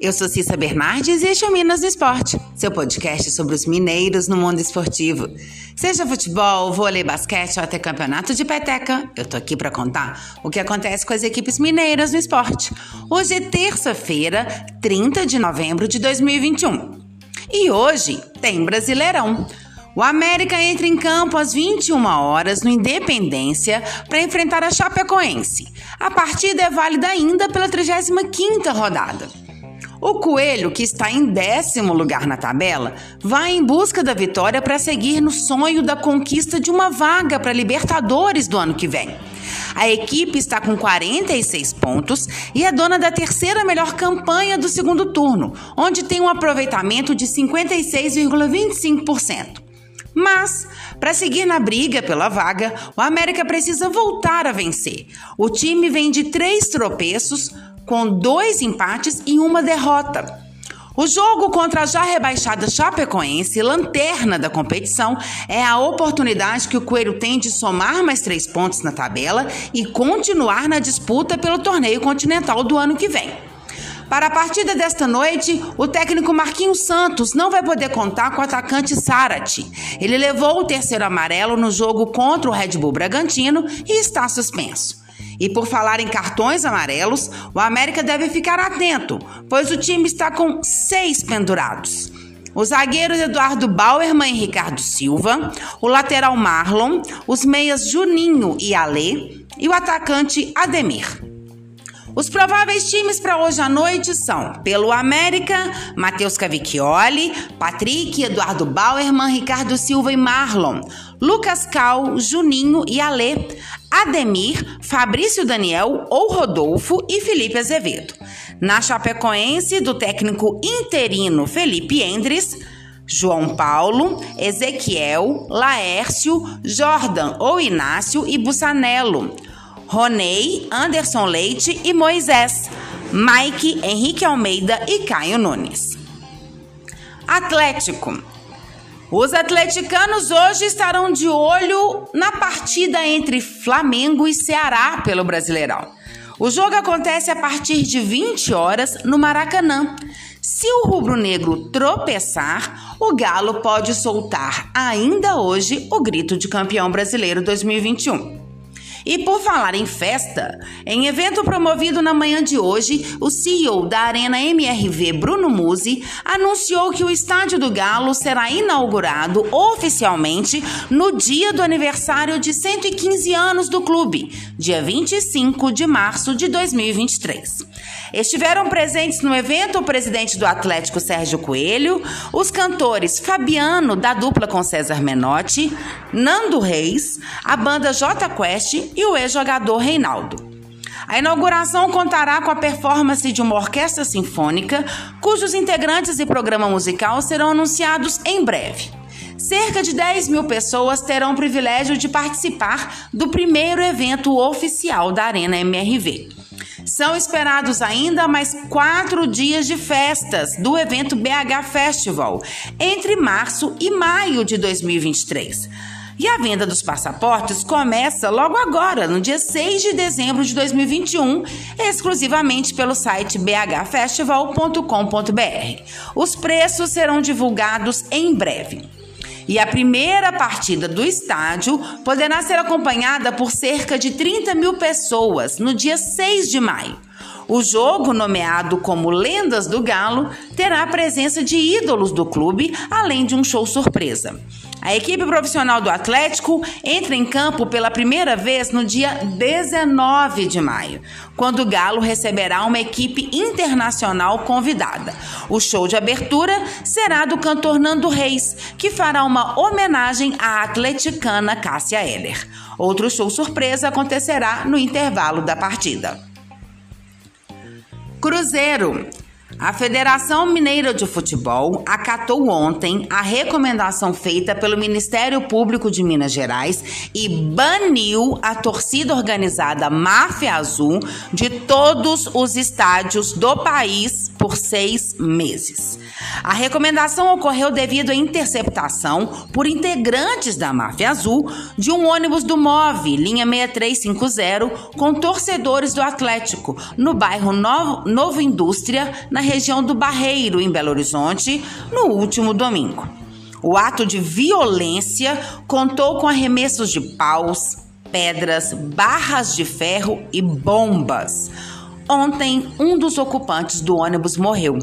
Eu sou Cissa Bernardes e este é o Minas no Esporte, seu podcast sobre os mineiros no mundo esportivo. Seja futebol, vôlei, basquete ou até campeonato de peteca, eu tô aqui para contar o que acontece com as equipes mineiras no esporte. Hoje é terça-feira, 30 de novembro de 2021. E hoje tem Brasileirão. O América entra em campo às 21 horas no Independência para enfrentar a Chapecoense. A partida é válida ainda pela 35ª rodada. O Coelho, que está em décimo lugar na tabela, vai em busca da vitória para seguir no sonho da conquista de uma vaga para Libertadores do ano que vem. A equipe está com 46 pontos e é dona da terceira melhor campanha do segundo turno, onde tem um aproveitamento de 56,25%. Mas, para seguir na briga pela vaga, o América precisa voltar a vencer. O time vem de três tropeços, com dois empates e uma derrota. O jogo contra a já rebaixada Chapecoense, lanterna da competição, é a oportunidade que o Coelho tem de somar mais três pontos na tabela e continuar na disputa pelo torneio continental do ano que vem. Para a partida desta noite, o técnico Marquinhos Santos não vai poder contar com o atacante Sarati. Ele levou o terceiro amarelo no jogo contra o Red Bull Bragantino e está suspenso. E por falar em cartões amarelos, o América deve ficar atento, pois o time está com seis pendurados. Os zagueiros Eduardo Bauerman e Ricardo Silva, o lateral Marlon, os meias Juninho e Alê e o atacante Ademir. Os prováveis times para hoje à noite são: pelo América, Matheus Cavicchioli, Patrick, Eduardo Bauerman, Ricardo Silva e Marlon, Lucas Cal, Juninho e Alê, Ademir, Fabrício Daniel ou Rodolfo e Felipe Azevedo. Na Chapecoense, do técnico interino Felipe Endres, João Paulo, Ezequiel, Laércio, Jordan ou Inácio e Bussanello. Ronei, Anderson Leite e Moisés, Mike, Henrique Almeida e Caio Nunes. Atlético. Os atleticanos hoje estarão de olho na partida entre Flamengo e Ceará pelo Brasileirão. O jogo acontece a partir de 20 horas no Maracanã. Se o rubro-negro tropeçar, o Galo pode soltar ainda hoje o grito de campeão brasileiro 2021. E por falar em festa, em evento promovido na manhã de hoje, o CEO da Arena MRV, Bruno Musi, anunciou que o Estádio do Galo será inaugurado oficialmente no dia do aniversário de 115 anos do clube, dia 25 de março de 2023. Estiveram presentes no evento o presidente do Atlético Sérgio Coelho, os cantores Fabiano, da dupla com César Menotti, Nando Reis, a banda J Quest e o ex-jogador Reinaldo. A inauguração contará com a performance de uma orquestra sinfônica, cujos integrantes e programa musical serão anunciados em breve. Cerca de 10 mil pessoas terão o privilégio de participar do primeiro evento oficial da Arena MRV. São esperados ainda mais quatro dias de festas do evento BH Festival, entre março e maio de 2023. E a venda dos passaportes começa logo agora, no dia 6 de dezembro de 2021, exclusivamente pelo site bhfestival.com.br. Os preços serão divulgados em breve. E a primeira partida do estádio poderá ser acompanhada por cerca de 30 mil pessoas no dia 6 de maio. O jogo, nomeado como Lendas do Galo, terá a presença de ídolos do clube, além de um show surpresa. A equipe profissional do Atlético entra em campo pela primeira vez no dia 19 de maio, quando o Galo receberá uma equipe internacional convidada. O show de abertura será do cantor Nando Reis, que fará uma homenagem à atleticana Cássia Heller. Outro show surpresa acontecerá no intervalo da partida. Cruzeiro. A Federação Mineira de Futebol acatou ontem a recomendação feita pelo Ministério Público de Minas Gerais e baniu a torcida organizada Máfia Azul de todos os estádios do país por seis meses. A recomendação ocorreu devido à interceptação por integrantes da Máfia Azul de um ônibus do MOVE, linha 6350, com torcedores do Atlético, no bairro Novo, Novo Indústria, na região do Barreiro, em Belo Horizonte, no último domingo. O ato de violência contou com arremessos de paus, pedras, barras de ferro e bombas. Ontem, um dos ocupantes do ônibus morreu.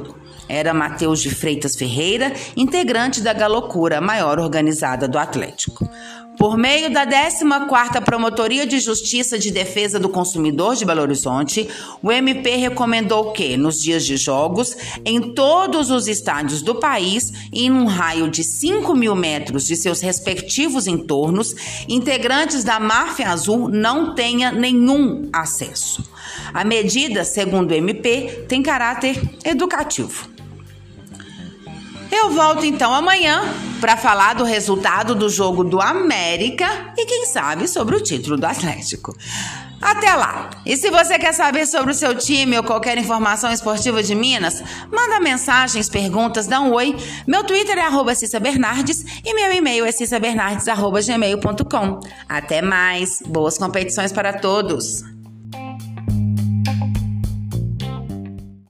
Era Matheus de Freitas Ferreira, integrante da Galocura, maior organizada do Atlético. Por meio da 14ª Promotoria de Justiça de Defesa do Consumidor de Belo Horizonte, o MP recomendou que, nos dias de jogos, em todos os estádios do país e em um raio de 5 mil metros de seus respectivos entornos, integrantes da Máfia Azul não tenha nenhum acesso. A medida, segundo o MP, tem caráter educativo. Eu volto então amanhã para falar do resultado do jogo do América e quem sabe sobre o título do Atlético. Até lá! E se você quer saber sobre o seu time ou qualquer informação esportiva de Minas, manda mensagens, perguntas, dá um oi. Meu Twitter é arroba Cissa Bernardes e meu e-mail é cissabernardes.gmail.com. Até mais! Boas competições para todos!